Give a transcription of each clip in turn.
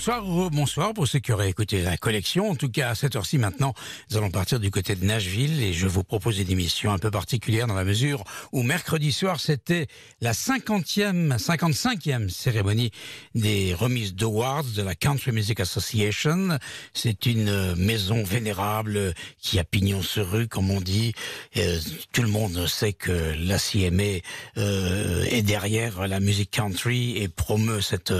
Bonsoir, bonsoir pour ceux qui auraient écouté la collection. En tout cas, à cette heure-ci maintenant, nous allons partir du côté de Nashville et je vous propose une émission un peu particulière dans la mesure où mercredi soir, c'était la 50e, 55e cérémonie des remises d'awards de la Country Music Association. C'est une euh, maison vénérable qui a pignon sur rue, comme on dit. Euh, tout le monde sait que la CMA euh, est derrière la musique country et promeut cette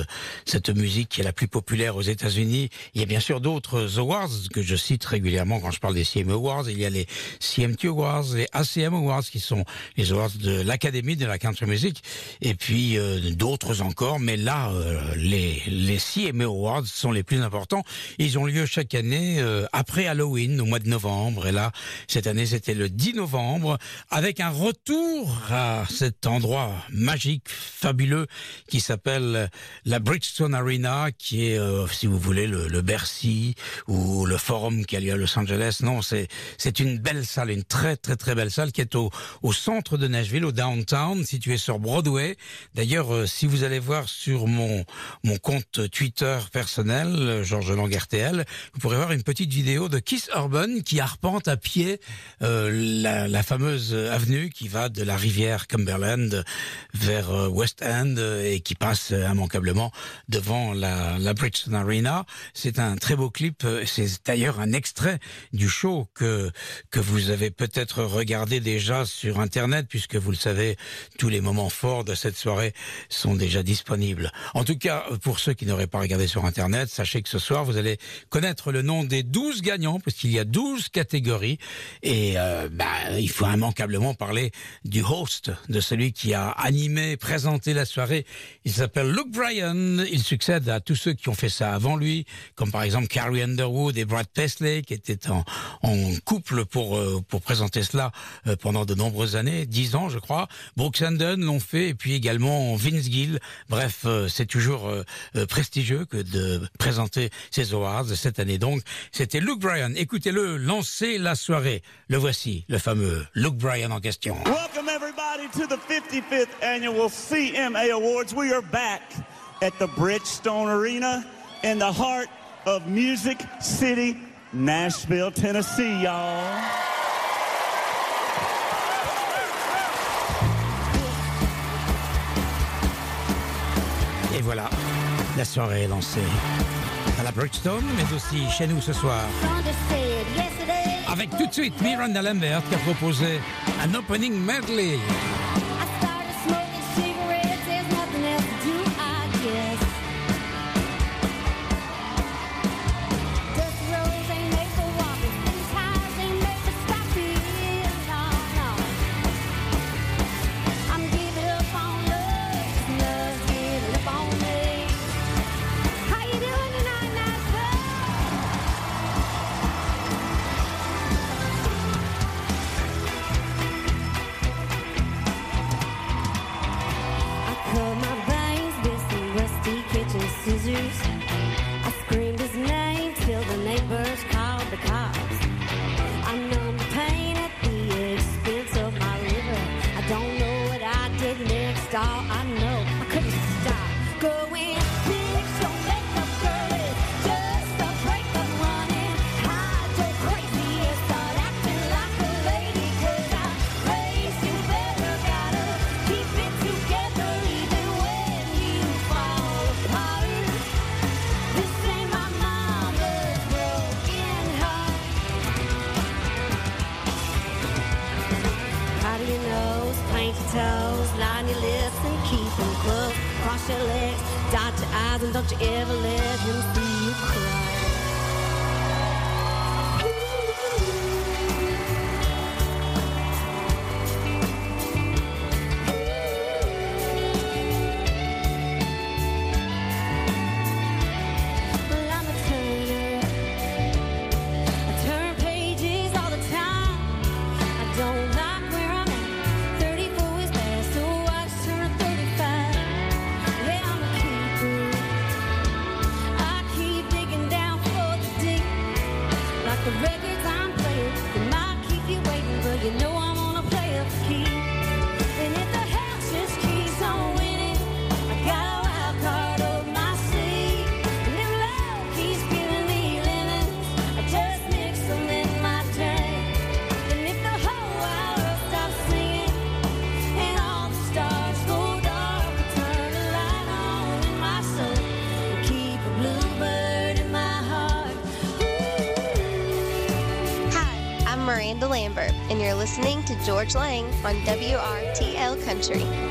cette musique qui est la plus populaire aux États-Unis. Il y a bien sûr d'autres awards que je cite régulièrement quand je parle des CMA Awards. Il y a les CMT Awards, les ACM Awards qui sont les awards de l'Académie de la country music et puis euh, d'autres encore. Mais là, euh, les les CMA Awards sont les plus importants. Ils ont lieu chaque année euh, après Halloween au mois de novembre. Et là, cette année, c'était le 10 novembre avec un retour à cet endroit magique, fabuleux qui s'appelle la Bridgestone Arena, qui est, euh, si vous voulez, le, Bercy ou le Forum qui a lieu à Los Angeles. Non, c'est c'est une belle salle, une très très très belle salle qui est au, au centre de Nashville, au downtown, située sur Broadway. D'ailleurs, euh, si vous allez voir sur mon mon compte Twitter personnel, euh, Georges Lang vous pourrez voir une petite vidéo de Kiss Urban qui arpente à pied la, fameuse avenue qui va de la rivière Cumberland vers West End et qui passe immanquablement devant la, la Arena. C'est un très beau clip. euh, C'est d'ailleurs un extrait du show que que vous avez peut-être regardé déjà sur Internet, puisque vous le savez, tous les moments forts de cette soirée sont déjà disponibles. En tout cas, pour ceux qui n'auraient pas regardé sur Internet, sachez que ce soir, vous allez connaître le nom des 12 gagnants, puisqu'il y a 12 catégories. Et euh, bah, il faut immanquablement parler du host, de celui qui a animé, présenté la soirée. Il s'appelle Luke Bryan. Il succède à tous ceux qui ont fait ça avant lui, comme par exemple Carrie Underwood et Brad Paisley, qui étaient en, couple pour euh, pour présenter cela euh, pendant de nombreuses années, dix ans je crois. Brooks and Dunn l'ont fait, et puis également Vince Gill. Bref, euh, c'est toujours prestigieux que de présenter ces awards cette année. Donc, c'était Luke Bryan. Écoutez-le, lancez la soirée. Le voici, le fameux Luke Bryan en question. Welcome, everybody, to the 55th annual CMA Awards. We are back at the Bridgestone Arena in the heart of Music City, Nashville, Tennessee, y'all. Et voilà, la soirée est lancée. À la Bridgestone, mais aussi chez nous ce soir. Avec tout de suite Miranda Lambert qui a proposé un opening medley. You're listening to George Lang on WRTL Country.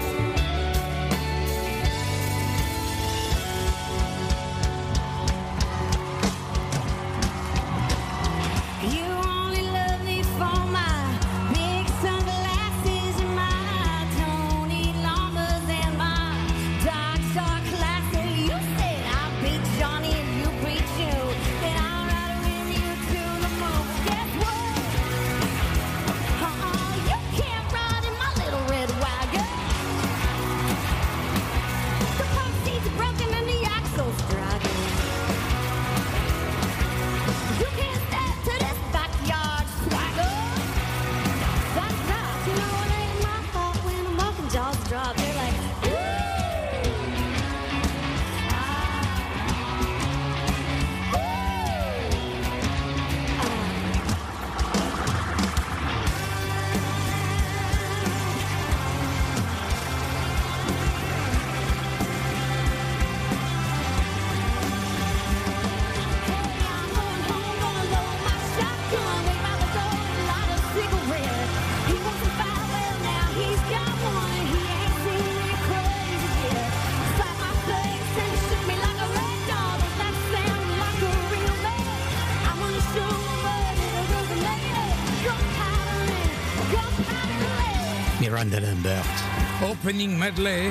Opening medley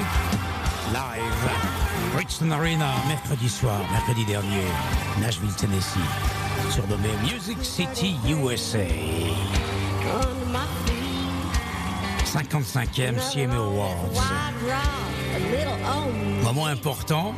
live. Bridgestone Arena, mercredi soir, mercredi dernier, Nashville, Tennessee. Surnommé Music City USA. Under my feet. 55e CMA Awards. Moment important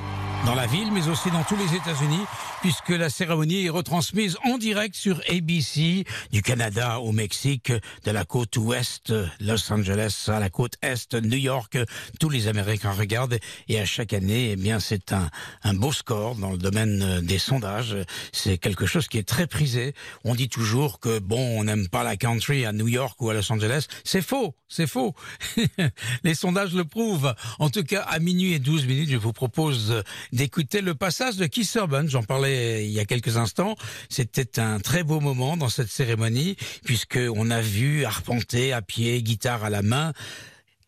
dans la ville, mais aussi dans tous les États-Unis, puisque la cérémonie est retransmise en direct sur ABC, du Canada au Mexique, de la côte ouest, Los Angeles, à la côte est, New York. Tous les Américains regardent, et à chaque année, eh bien, c'est un, beau score dans le domaine euh, des sondages. C'est quelque chose qui est très prisé. On dit toujours que, bon, on n'aime pas la country à New York ou à Los Angeles. C'est faux, c'est faux. les sondages le prouvent. En tout cas, à minuit et 12 minutes, je vous propose d'écouter le passage de Keith Urban. J'en parlais il y a quelques instants. C'était un très beau moment dans cette cérémonie, puisque on a vu arpenter à pied, guitare à la main,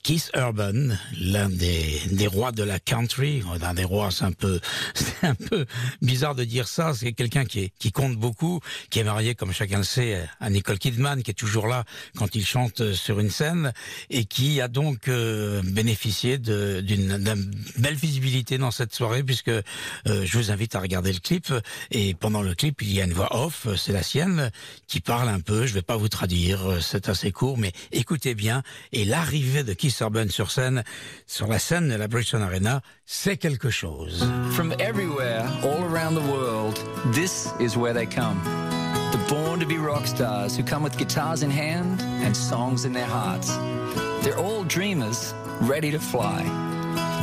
Keith Urban, l'un des, des rois de la country, l'un des rois, c'est un peu, c'est un peu bizarre de dire ça. C'est quelqu'un qui, est, qui compte beaucoup, qui est marié, comme chacun le sait, à Nicole Kidman, qui est toujours là quand il chante sur une scène et qui a donc euh, bénéficié d'une belle visibilité dans cette soirée, puisque euh, je vous invite à regarder le clip. Et pendant le clip, il y a une voix off, c'est la sienne, qui parle un peu. Je vais pas vous traduire, c'est assez court, mais écoutez bien. Et l'arrivée de Keith Urban sur scène, sur la scène de la Bridgestone Arena, c'est quelque chose. From everywhere, all around the world, this is where they come. The born to be rock stars who come with guitars in hand and songs in their hearts. They're all dreamers ready to fly.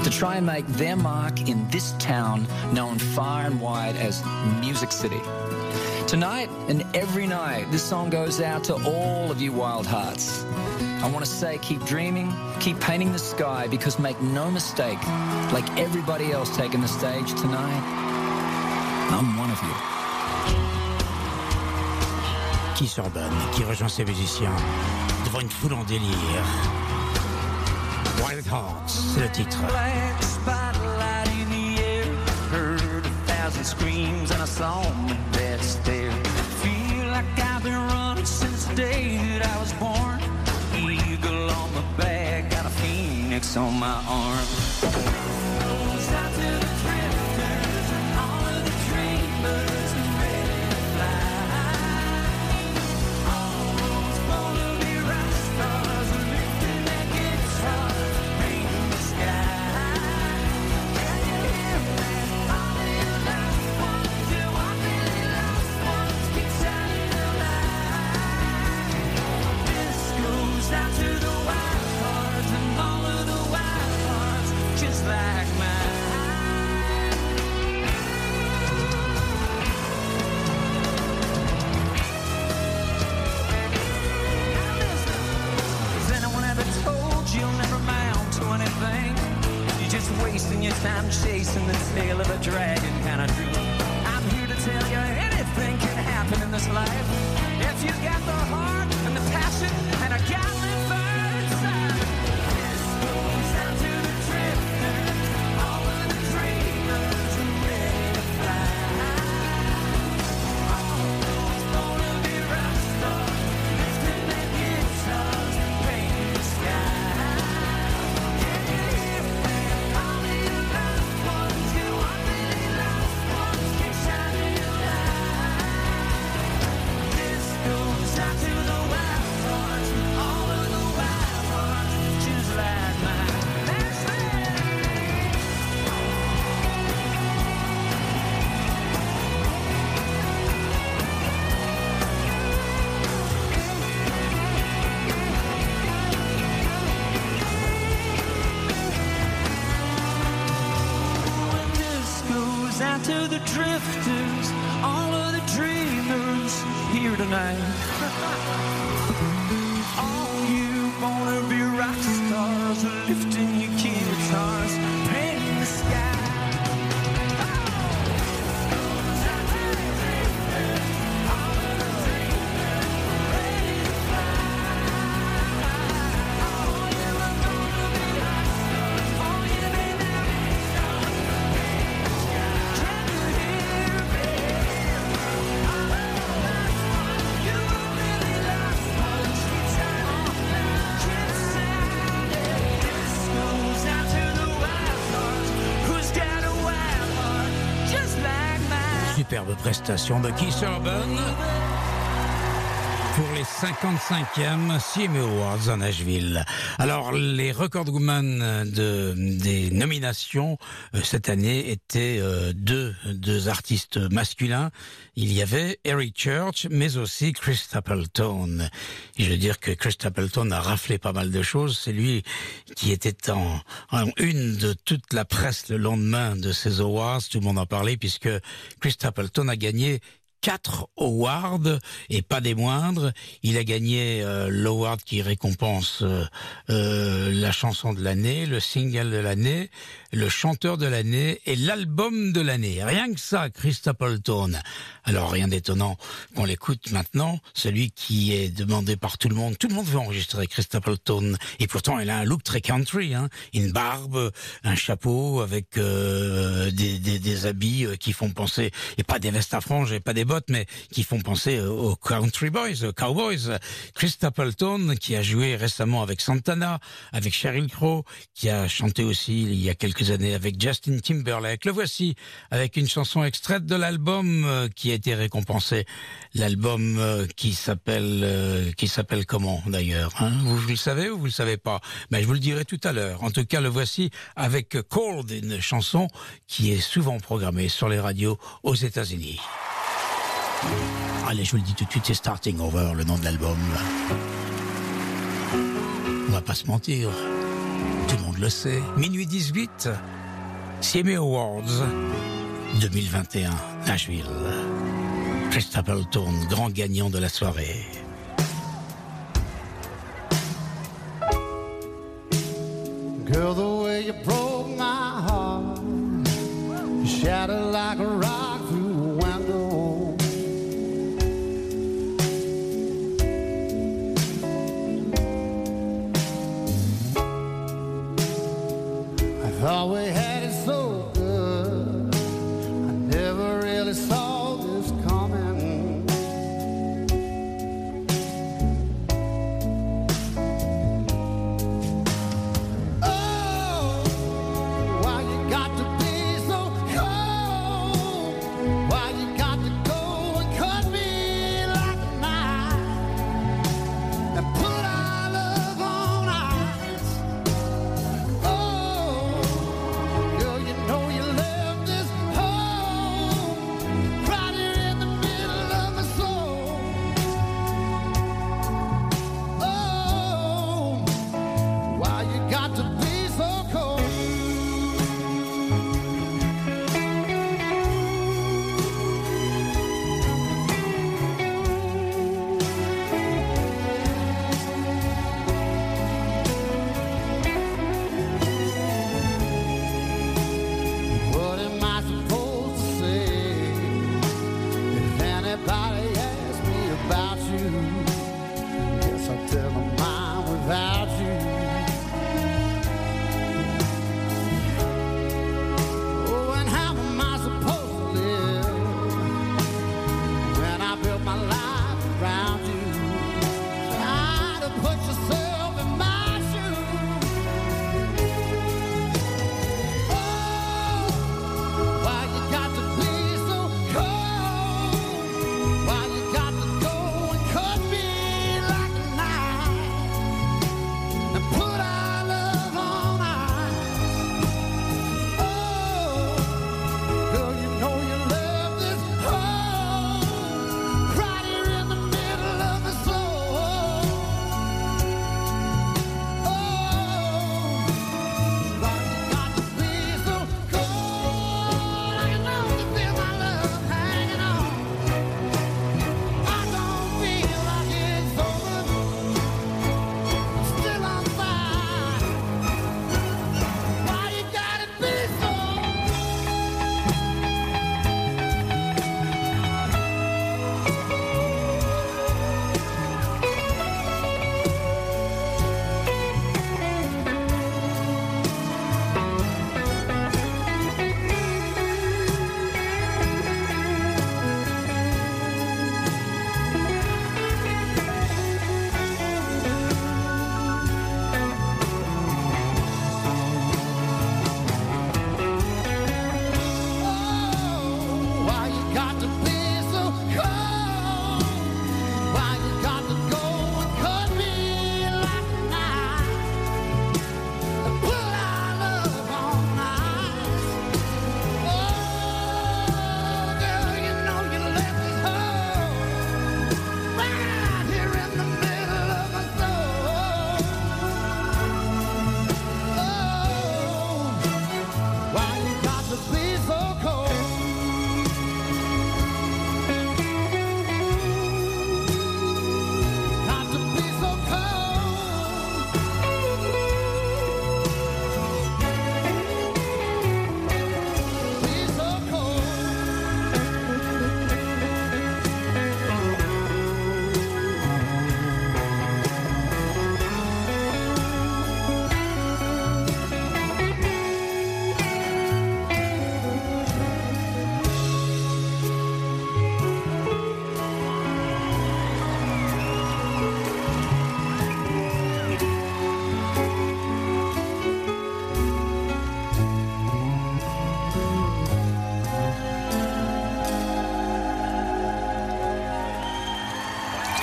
To try and make their mark in this town known far and wide as Music City. Tonight and every night, this song goes out to all of you wild hearts. I want to say keep dreaming, keep painting the sky, because make no mistake, like everybody else taking the stage tonight, I'm one of you. Keith Urban, qui rejoint ses musiciens devant une foule en délire. Wild Hearts, c'est le titre. Black I've been running since the day that I was born. Eagle on my back, got a phoenix on my arm. Out prestation de Keith Urban pour les 55e CMA Awards à Nashville. Alors, les recordwoman de, des nominations euh, cette année étaient euh, deux, deux artistes masculins. Il y avait Eric Church, mais aussi Chris Stapleton. Et je veux dire que Chris Stapleton a raflé pas mal de choses. C'est lui qui était en, en une de toute la presse le lendemain de ces awards. Tout le monde en parlait puisque Chris Stapleton a gagné quatre awards et pas des moindres. Il a gagné euh, l'award qui récompense euh, euh, la chanson de l'année, le single de l'année, le chanteur de l'année et l'album de l'année. Rien que ça, Chris Stapleton. Alors rien d'étonnant qu'on l'écoute maintenant, celui qui est demandé par tout le monde. Tout le monde veut enregistrer Chris Stapleton et pourtant il a un look très country, hein. une barbe, un chapeau avec euh, des, des, des habits euh, qui font penser, et pas des vestes à franges et pas des bottes, mais qui font penser euh, aux country boys, aux cowboys. Chris Stapleton qui a joué récemment avec Santana, avec Sheryl Crow, qui a chanté aussi il y a quelques années avec Justin Timberlake. Le voici avec une chanson extraite de l'album euh, qui a été récompensé, l'album euh, qui s'appelle euh, qui s'appelle comment d'ailleurs hein? Vous, le savez ou vous le savez pas? Ben je vous le dirai tout à l'heure. En tout cas, le voici avec Cold, une chanson qui est souvent programmée sur les radios aux États-Unis. Allez, je vous le dis tout de suite, c'est Starting Over, le nom de l'album. On va pas se mentir, le sait. Minuit 18, CMA Awards 2021, Nashville. Chris Stapleton, grand gagnant de la soirée. Girl, the way you broke my heart, shattered like a rock I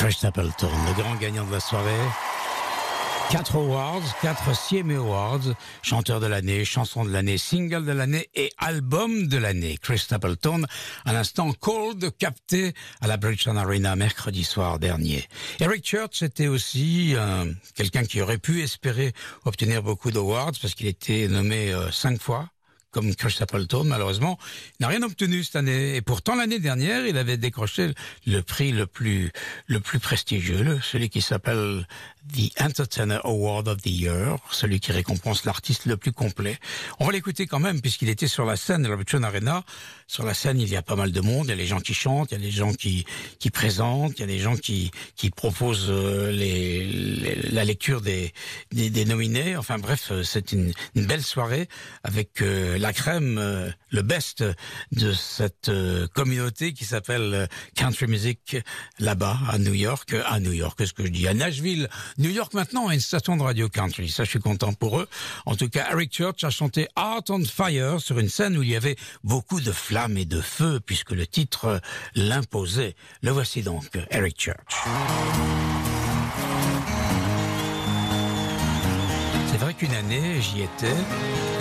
Chris Stapleton, le grand gagnant de la soirée. Quatre awards, quatre CMA Awards, chanteur de l'année, chanson de l'année, single de l'année et album de l'année. Chris Stapleton, à l'instant Cold, capté à la Bridgestone Arena mercredi soir dernier. Eric Church était aussi euh, quelqu'un qui aurait pu espérer obtenir beaucoup d'awards parce qu'il était nommé euh, cinq fois comme Chris Stapleton, malheureusement, n'a rien obtenu cette année. Et pourtant, l'année dernière, il avait décroché le prix le plus, le plus prestigieux, celui qui s'appelle The Entertainer Award of the Year, celui qui récompense l'artiste le plus complet. On va l'écouter quand même, puisqu'il était sur la scène de la Bridgestone Arena. Sur la scène, il y a pas mal de monde. Il y a les gens qui chantent, il y a les gens qui, qui présentent, il y a des gens qui, qui proposent euh, les, les- la lecture des, des, nominés. Enfin bref, euh, c'est une, une belle soirée avec euh, la crème, euh, le best de cette euh, communauté qui s'appelle euh, Country Music là-bas à New York, à New York, qu'est-ce que je dis, à Nashville. New York maintenant a une station de radio country, ça je suis content pour eux. En tout cas, Eric Church a chanté Heart on Fire sur une scène où il y avait beaucoup de flammes et de feu puisque le titre l'imposait. Le voici donc, Eric Church. C'est vrai qu'une année, j'y étais,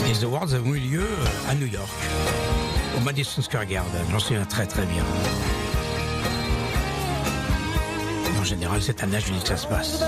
les awards ont eu lieu à New York, au Madison Square Garden. J'en souviens très très bien. En général, c'est à Nashville que ça se passe.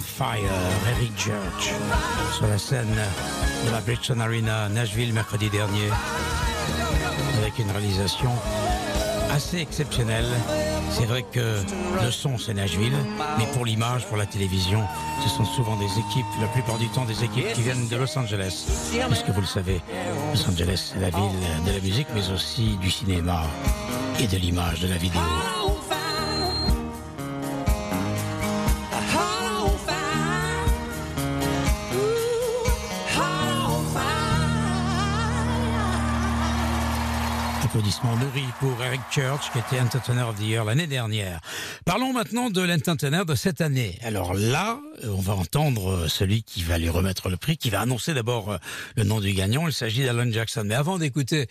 Fire, Eric Church, sur la scène de la Bridgestone Arena, Nashville, mercredi dernier, avec une réalisation assez exceptionnel. C'est vrai que le son c'est Nashville, mais pour l'image, pour la télévision, ce sont souvent des équipes, la plupart du temps des équipes qui viennent de Los Angeles. Puisque vous le savez, Los Angeles c'est la ville de la musique, mais aussi du cinéma et de l'image, de la vidéo. Applaudissements nourris pour Eric Church, qui était Entertainer of the Year l'année dernière. Parlons maintenant de l'Entertainer de cette année. Alors là, on va entendre euh, celui qui va lui remettre le prix, qui va annoncer d'abord euh, le nom du gagnant. Il s'agit d'Alan Jackson. Mais avant d'écouter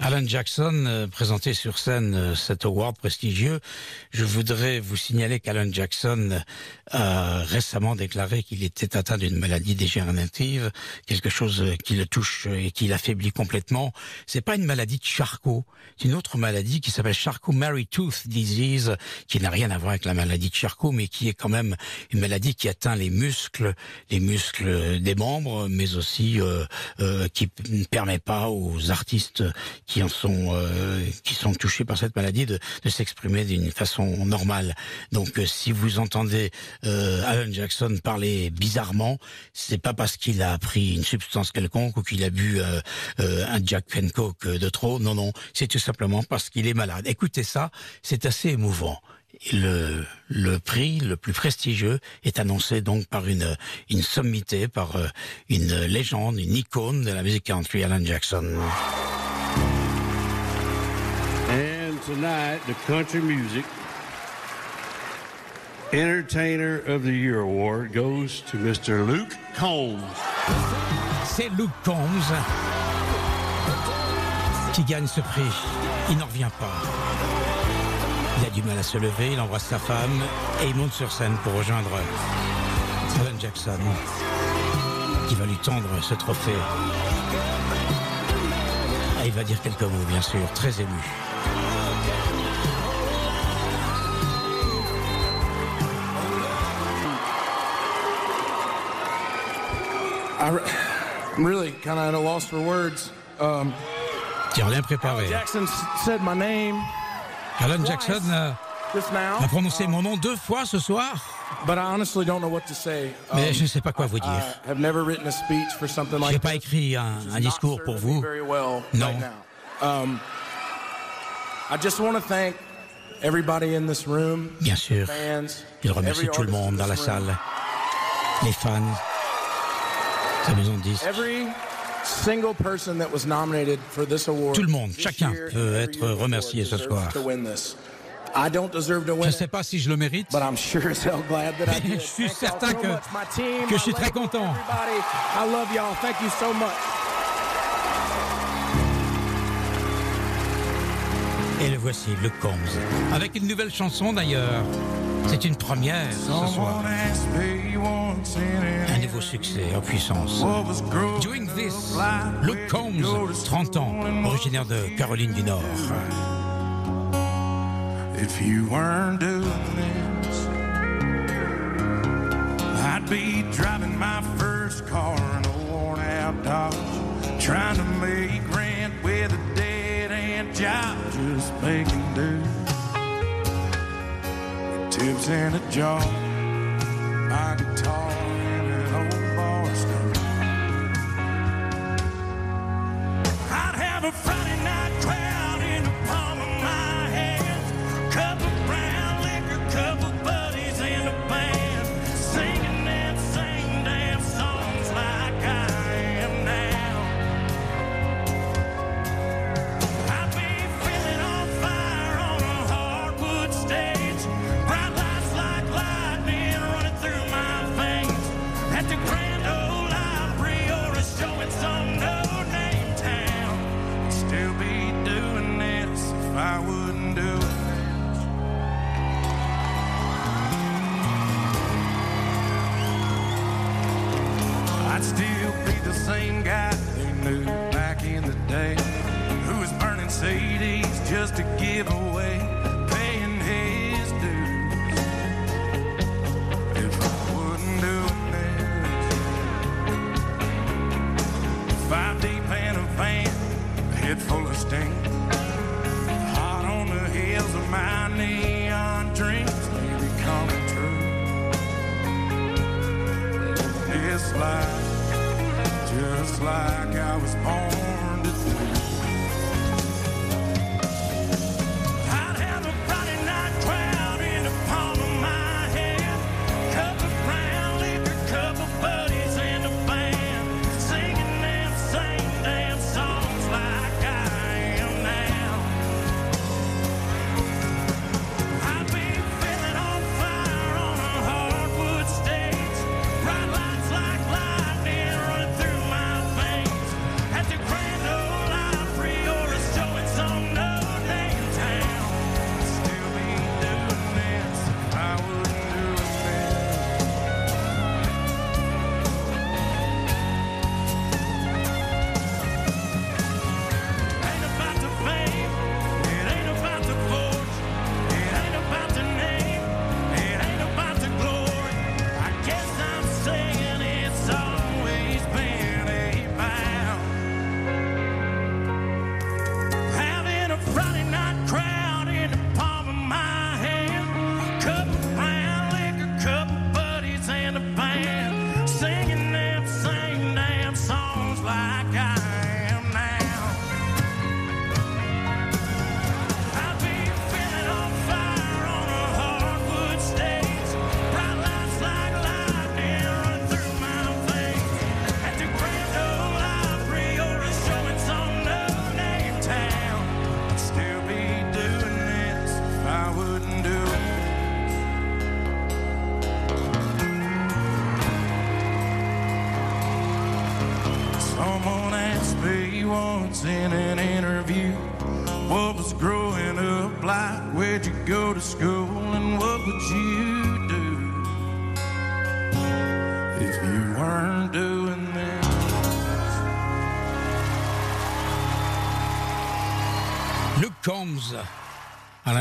Alan Jackson euh, présenter sur scène euh, cet award prestigieux, je voudrais vous signaler qu'Alan Jackson a récemment déclaré qu'il était atteint d'une maladie dégénérative, quelque chose euh, qui le touche et qui l'affaiblit complètement. C'est pas une maladie de Charcot, c'est une autre maladie qui s'appelle Charcot-Marie-Tooth Disease, qui n'a rien à voir avec la maladie de Charcot, mais qui est quand même une maladie qui atteint les muscles, les muscles des membres, mais aussi euh, euh, qui ne permet pas aux artistes qui en sont euh, qui sont touchés par cette maladie de, de s'exprimer d'une façon normale. Donc euh, si vous entendez euh, Alan Jackson parler bizarrement, c'est pas parce qu'il a pris une substance quelconque ou qu'il a bu euh, euh, un Jack Coke de trop. Non non, c'est tout simplement parce qu'il est malade. Écoutez ça, c'est assez émouvant. Le, le prix le plus prestigieux est annoncé donc par une, une sommité, par une légende, une icône de la musique country, Alan Jackson. Tonight, the Country Music Entertainer of the Year Award goes to Mr. Luke Combs. C'est Luke Combs qui gagne ce prix. Il n'en revient pas. Il a du mal à se lever, il embrasse sa femme et il monte sur scène pour rejoindre Alan Jackson qui va lui tendre ce trophée. Il va dire quelques mots, bien sûr, très ému. I'm really kind of at a loss for words. Um, a rien préparé. Jackson said my name Alan Jackson euh, just now, a prononcé mon nom deux fois ce soir, but I honestly don't know what to say. Um, mais je ne sais pas quoi vous dire. I have never written a speech for something Je n'ai like pas this. écrit un, un discours pour vous. Very well Non. Um, I just want to thank everybody in this room, Bien sûr, fans, il remercie every tout le monde dans la salle, les fans, sa maison de disques. Every single person that was nominated for this award. Tout le monde, this chacun peut être remercié ce soir. Je win ne sais pas si je le mérite, but I'm sure as hell glad that I mais did. je suis certain que, much, my team, que je suis très content. Everybody, I love y'all. Thank you so much. Et le voici, le Combs. Avec une nouvelle chanson d'ailleurs. C'est une première ce soir. Un nouveau succès en puissance. Doing This, Luke Combs, 30 ans, originaire de Caroline du Nord. If you weren't doing this, I'd be driving my first car in a worn out Dodge, trying to make rent with a dead end job, just making do. Tips in a jar, my guitar in an old. I'd have a Friday night in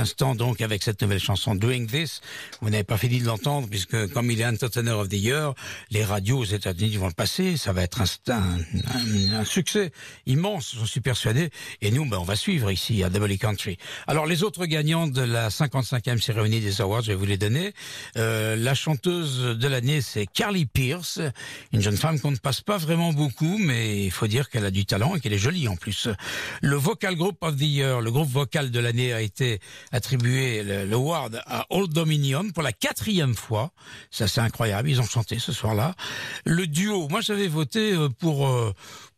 l'instant, donc, avec cette nouvelle chanson Doing This, vous n'avez pas fini de l'entendre, puisque comme il est Entertainer of the Year, les radios aux États-Unis vont le passer, ça va être un, un, un- succès immense, j'en suis persuadé, et nous, ben, on va suivre ici à Double Country. Alors, les autres gagnants de la 55e cérémonie des Awards, je vais vous les donner. Euh, la chanteuse de l'année, c'est Carly Pierce, une jeune femme qu'on ne passe pas vraiment beaucoup, mais il faut dire qu'elle a du talent et qu'elle est jolie en plus. Le Vocal Group of the Year, le groupe vocal de l'année a été attribué le, le award à Old Dominion pour la quatrième fois. Ça c'est incroyable, ils ont chanté ce soir-là. Le duo, moi j'avais voté euh, pour euh,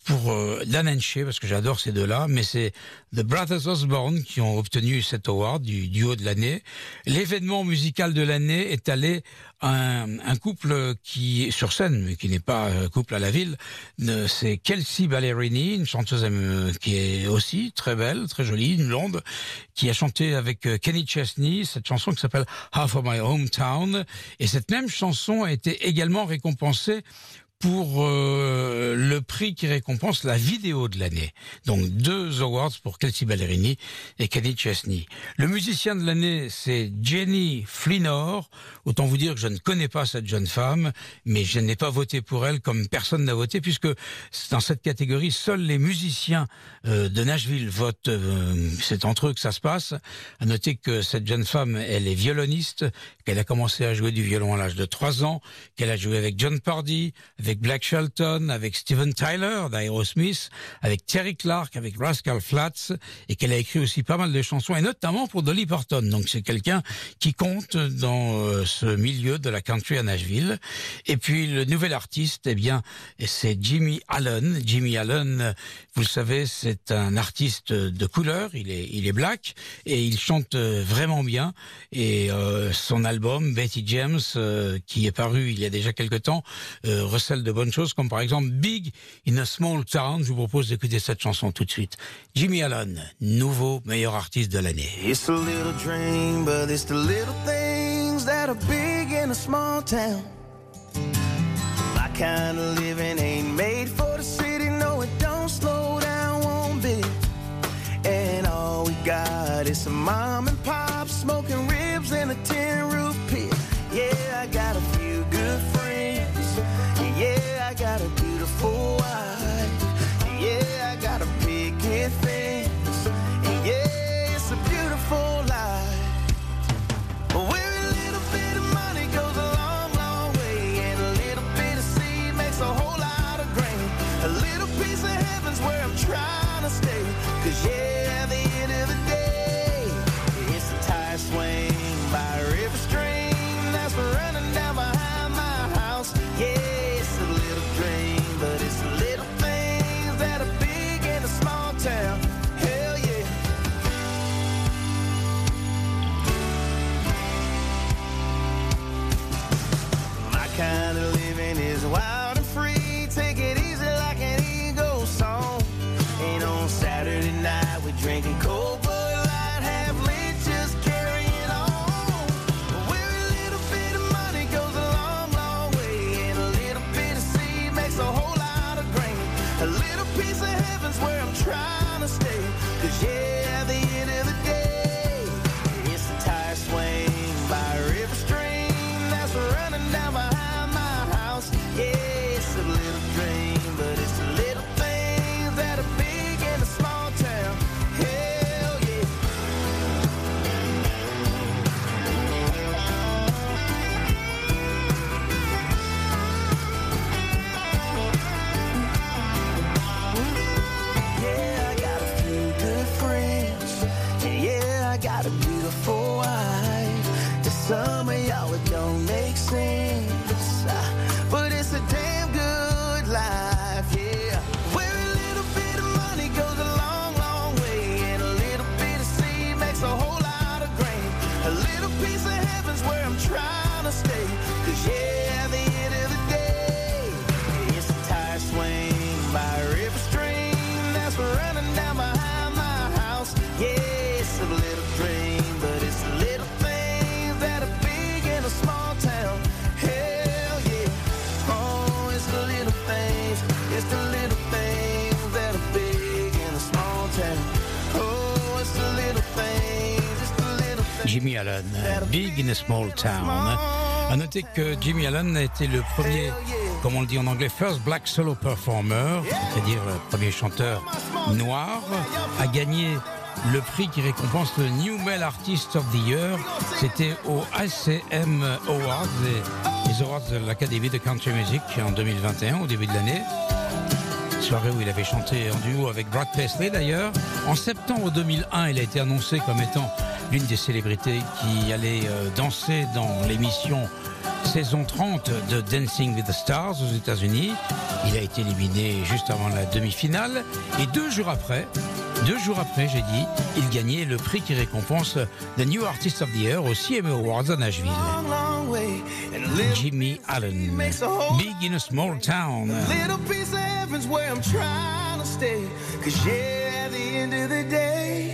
pour euh, Shay, parce que j'adore ces deux-là, mais c'est The Brothers Osborne qui ont obtenu cet award du duo de l'année. L'événement musical de l'année est allé à un, un couple qui est sur scène, mais qui n'est pas euh, couple à la ville. C'est Kelsey Ballerini, une chanteuse euh, qui est aussi très belle, très jolie, une blonde, qui a chanté avec euh, Kenny Chesney cette chanson qui s'appelle Half of My Hometown. Et cette même chanson a été également récompensée pour euh, le prix qui récompense la vidéo de l'année. Donc deux awards pour Kelsey Ballerini et Kenny Chesney. Le musicien de l'année, c'est Jenny Flinor. Autant vous dire que je ne connais pas cette jeune femme, mais je n'ai pas voté pour elle comme personne n'a voté, puisque dans cette catégorie, seuls les musiciens euh, de Nashville votent. euh, c'est entre eux que ça se passe. À noter que cette jeune femme, elle est violoniste, qu'elle a commencé à jouer du violon à l'âge de 3 ans, qu'elle a joué avec John Pardy, Black Shelton, avec Steven Tyler d'Aerosmith, avec Terry Clark, avec Rascal Flats, et qu'elle a écrit aussi pas mal de chansons, et notamment pour Dolly Parton. Donc c'est quelqu'un qui compte dans euh, ce milieu de la country à Nashville. Et puis le nouvel artiste, eh bien, c'est Jimmy Allen. Jimmy Allen, vous le savez, c'est un artiste de couleur. Il est, il est black et il chante euh, vraiment bien. Et euh, son album Betty James, qui est paru il y a déjà quelque temps, recèle de bonnes choses, comme par exemple Big in a Small Town. Je vous propose d'écouter cette chanson tout de suite. Jimmy Allen, nouveau meilleur artiste de l'année. It's a little dream, but it's the little things that are big in a small town. My kind of living ain't made Small Town. À noter que Jimmy Allen a été le premier, comme on le dit en anglais, first black solo performer, c'est-à-dire premier chanteur noir, à gagner le prix qui récompense le New Male Artist of the Year. C'était au ACM Awards, les, les awards de l'Académie de Country Music en 2021, au début de l'année soirée où il avait chanté en duo avec Brad Paisley d'ailleurs. En septembre 2001, il a été annoncé comme étant l'une des célébrités qui allait euh, danser dans l'émission saison 30 de Dancing with the Stars aux États-Unis. Il a été éliminé juste avant la demi-finale et deux jours après, deux jours après, j'ai dit, il gagnait le prix qui récompense The New Artist of the Year au CMA Awards à Nashville. Jimmy Allen, Big in a Small Town. Cause yeah, at the end of the day,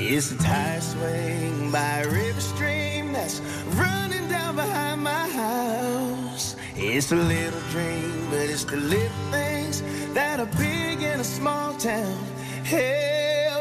it's a tire swing by a river stream that's running down behind my house. It's a little dream, but it's the little things that are big in a small town. Hell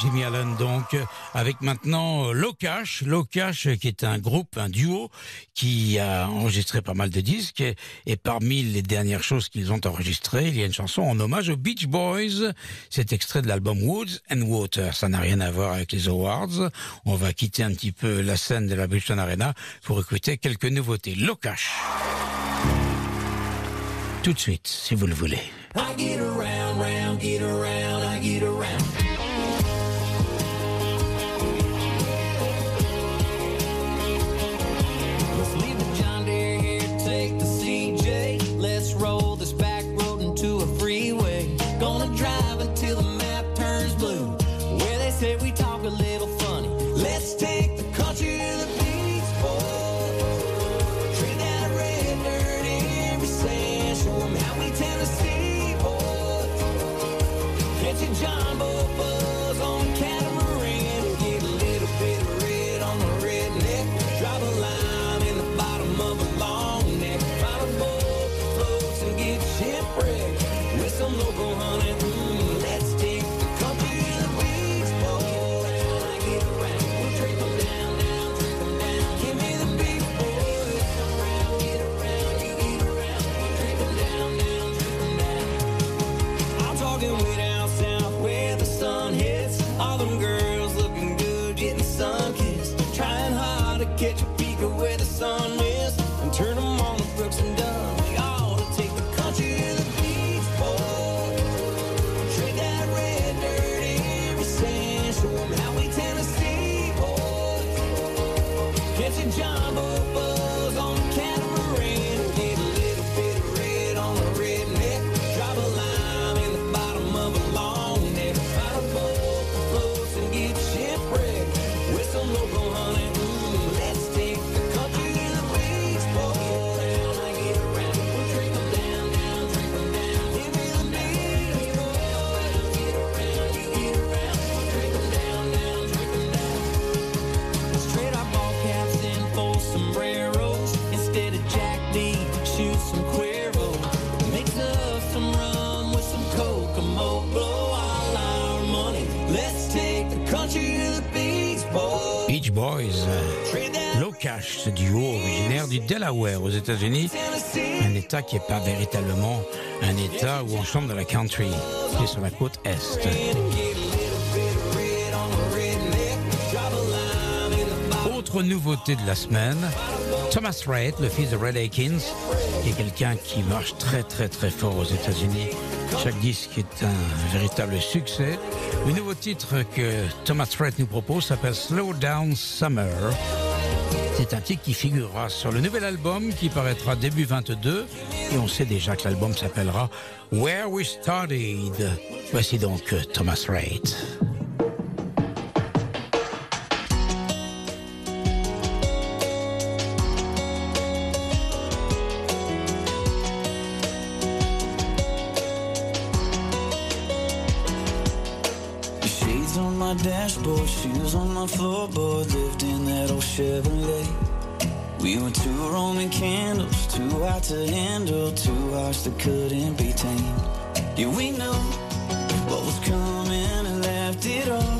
Jimmy Allen donc, avec maintenant euh, Locash, Locash qui est un groupe, un duo qui a enregistré pas mal de disques et, parmi les dernières choses qu'ils ont enregistrées, il y a une chanson en hommage aux Beach Boys, c'est extrait de l'album Woods and Water, ça n'a rien à voir avec les awards, on va quitter un petit peu la scène de la Bridgestone Arena pour écouter quelques nouveautés. Locash, tout de suite, si vous le voulez. I get around, round, get around, I get around. Delaware aux États-Unis, un État qui n'est pas véritablement un État où on chante de la country, qui est sur la côte Est. Autre nouveauté de la semaine, Thomas Rhett, le fils de Red Akins, qui est quelqu'un qui marche très très très fort aux États-Unis. Chaque disque est un véritable succès. Le nouveau titre que Thomas Rhett nous propose s'appelle Slow Down Summer. C'est un titre qui figurera sur le nouvel album qui paraîtra début 22 et on sait déjà que l'album s'appellera Where We Started. Voici donc Thomas Rhett. To handle, two hearts that couldn't be tamed. Yeah, we knew what was coming, and left it all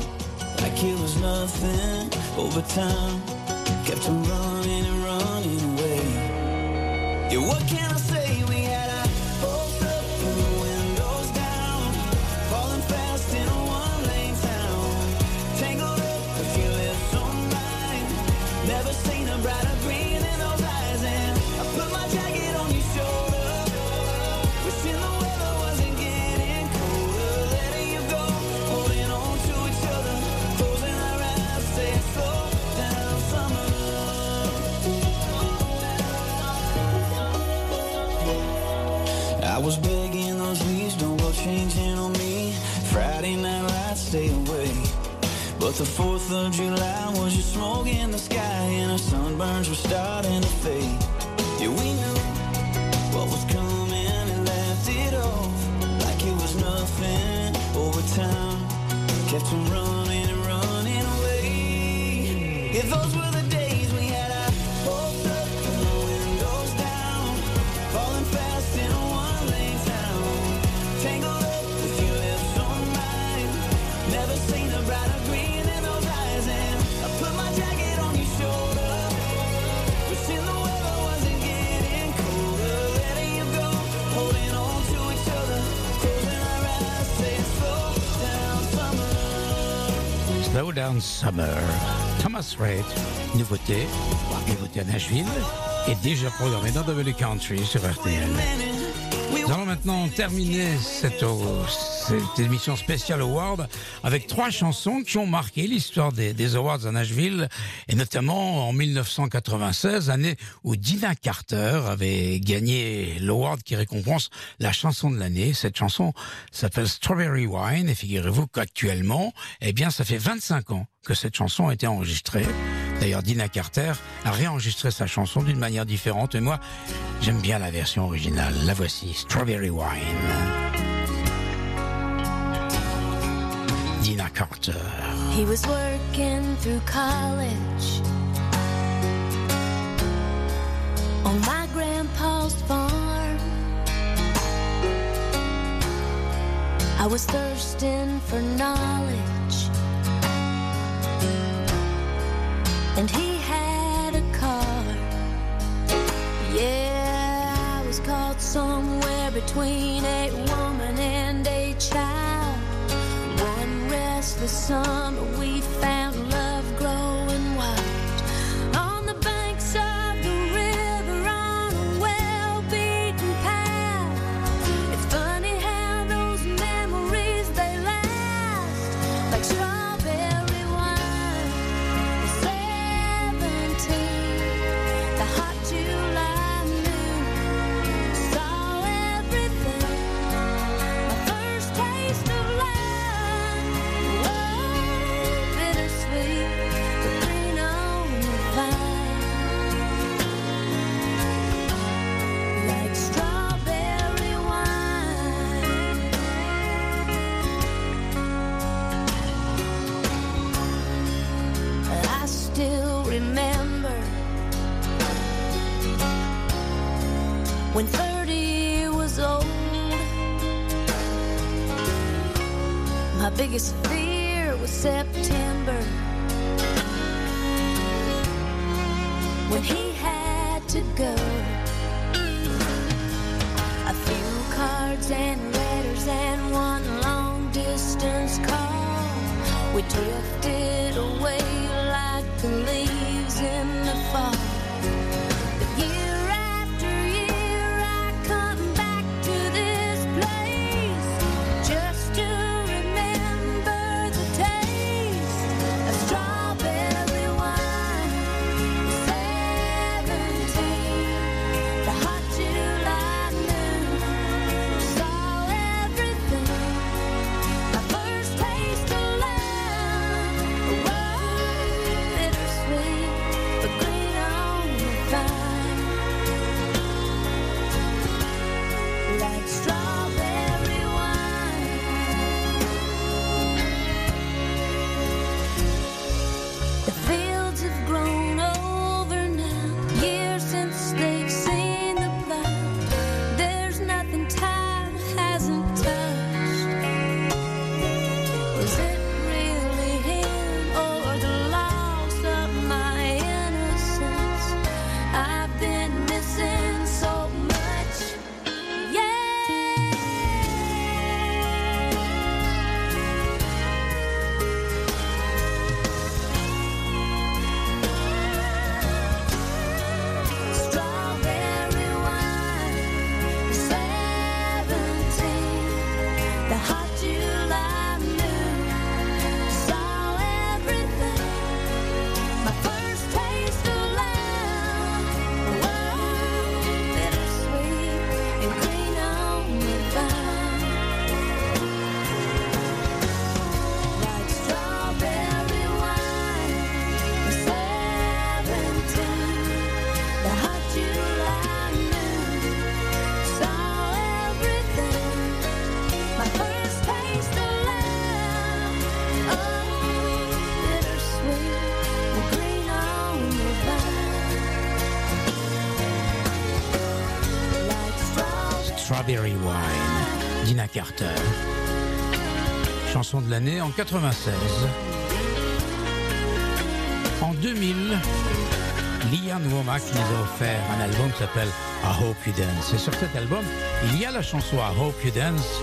like it was nothing over time. Kept on running But the 4th of July was just smoke in the sky and our sunburns were starting to fade. Summer. Thomas Rhett, nouveauté, nouveauté à Nashville, est déjà programmé dans W Country sur RTL. Nous allons maintenant terminer cette, oh, cette émission spéciale Award avec trois chansons qui ont marqué l'histoire des, des Awards à Nashville et notamment en 1996, année où Dina Carter avait gagné l'award qui récompense la chanson de l'année. Cette chanson s'appelle Strawberry Wine et figurez-vous qu'actuellement, eh bien, ça fait 25 ans que cette chanson a été enregistrée. D'ailleurs, Dina Carter a réenregistré sa chanson d'une manière différente. Et moi, j'aime bien la version originale. La voici, Strawberry Wine. Carter. He was working through college on my grandpa's farm. I was thirsting for knowledge, and he had a car. Yeah, I was caught somewhere between a woman and restless summer, we found Carter. Chanson de l'année en 96. En 2000, Liam Womack nous a offert un album qui s'appelle I Hope You Dance. Et sur cet album, il y a la chanson I Hope You Dance,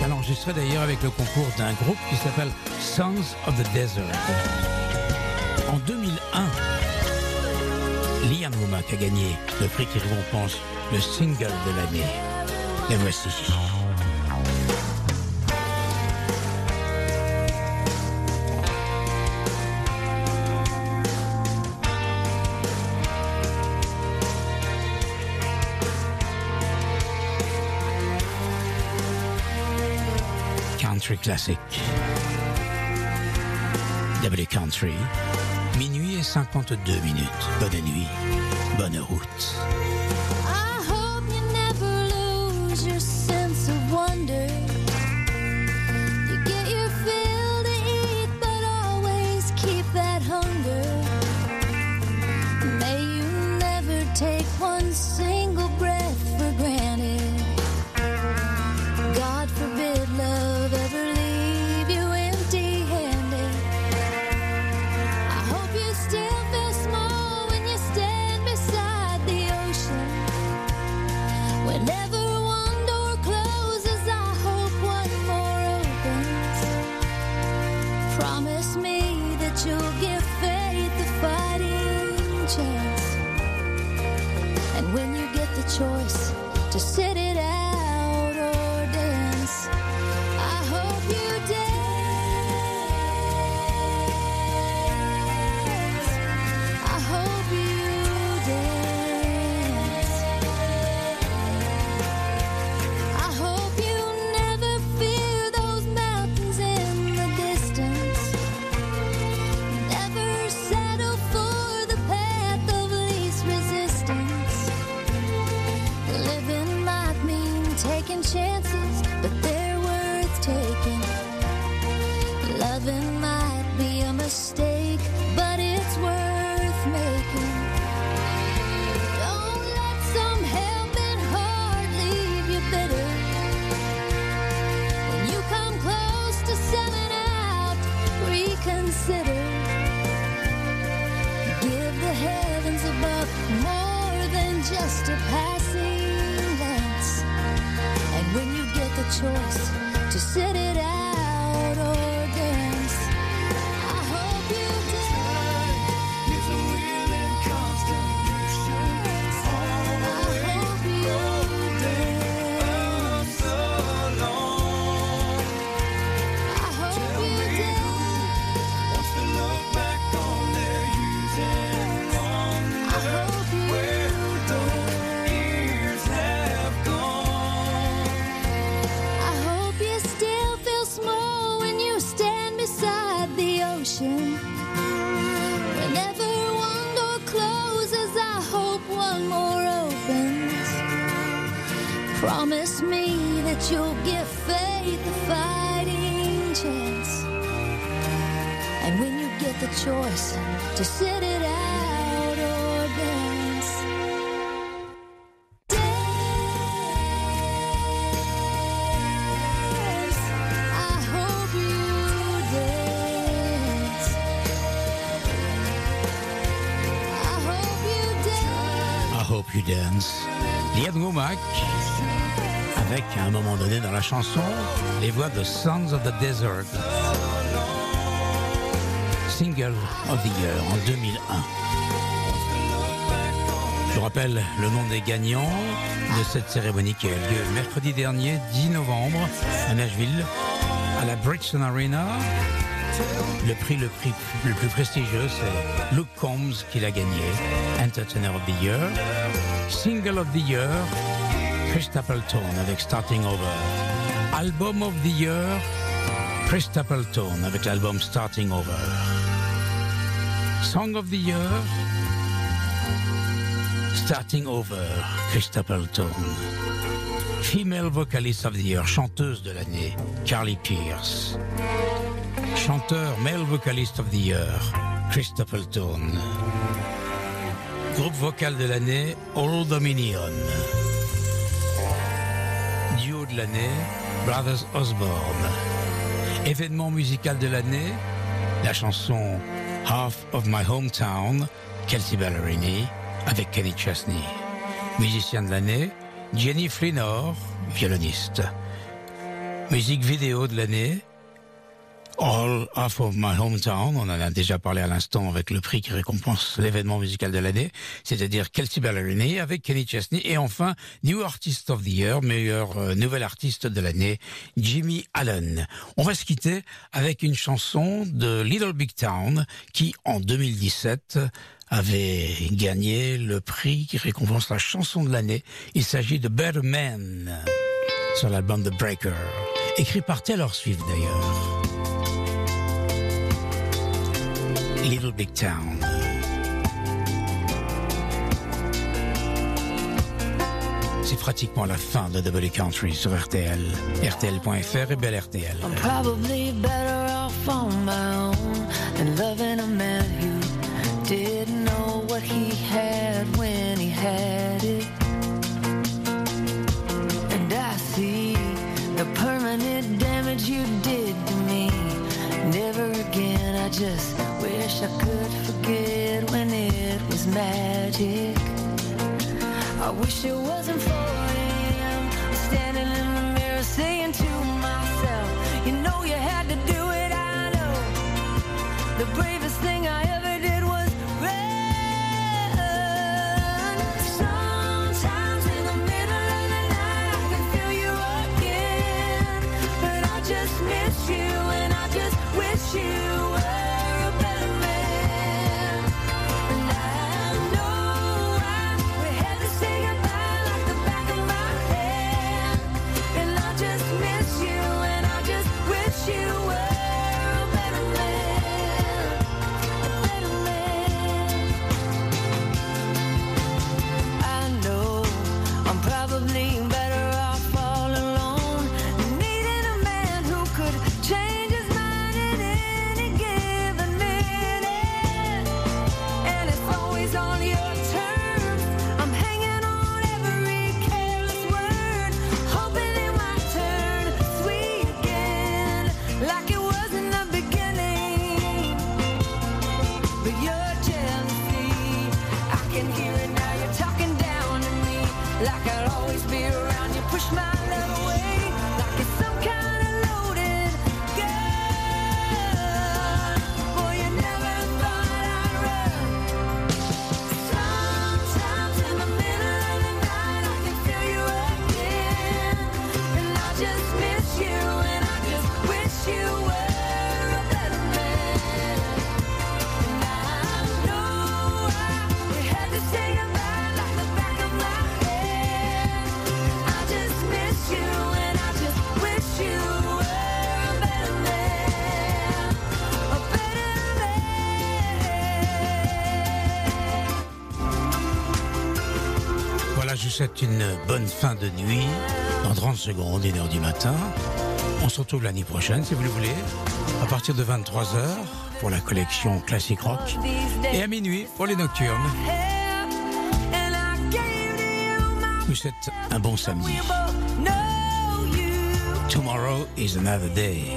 qu'elle a enregistrée d'ailleurs avec le concours d'un groupe qui s'appelle Sons of the Desert. En 2001, Liam Womack a gagné le prix qui récompense le single de l'année. Et voici. Classic. W Country. Minuit et 52 minutes. Bonne nuit. Bonne route. The choice to sit it out or dance. I hope you dance. I hope you dance. Liam avec à un moment donné dans la chanson les voix de Sons of the Desert. Single of the Year en 2001. Je rappelle le nom des gagnants de cette cérémonie qui a eu lieu mercredi dernier, 10 novembre, à Nashville, à la Bridgestone Arena. Le prix, le prix le plus prestigieux, c'est Luke Combs qui l'a gagné, Entertainer of the Year. Single of the Year, Chris Stapleton avec Starting Over. Album of the Year, Chris Stapleton avec l'album Starting Over. Song of the Year, Starting Over, Chris Stapleton. Female Vocalist of the Year, chanteuse de l'année, Carly Pierce. Chanteur Male Vocalist of the Year, Chris Stapleton. Groupe vocal de l'année, Old Dominion. l'année, Brothers Osborne. Événement musical de l'année, la chanson Half of My Hometown, Kelsey Ballerini, avec Kenny Chesney. Musicien de l'année, Jenny Flynor, violoniste. Musique vidéo de l'année, All Half of My Hometown, on en a déjà parlé à l'instant avec le prix qui récompense l'événement musical de l'année, c'est-à-dire Kelsey Ballerini avec Kenny Chesney et enfin New Artist of the Year, meilleur euh, nouvel artiste de l'année, Jimmy Allen. On va se quitter avec une chanson de Little Big Town qui en 2017 avait gagné le prix qui récompense la chanson de l'année. Il s'agit de Better Man sur l'album The Breaker, écrit par Taylor Swift d'ailleurs. Little Big Town. C'est pratiquement la fin de Double Country sur RTL, RTL.fr et Belle RTL. I'm probably better off on my own than loving a man who didn't know what he had when he had it. And I see the permanent damage you did to me. Never again, I just magic. I wish it wasn't 4 a.m. Standing in the mirror saying to myself, You know you had to do it, I know. The bravest thing I ever souhaite une bonne fin de nuit. Dans 30 secondes, 1 heure du matin. On se retrouve l'année prochaine, si vous le voulez, à partir de 23h pour la collection classique rock et à minuit pour les nocturnes. Vous souhaite un bon samedi. Tomorrow is another day.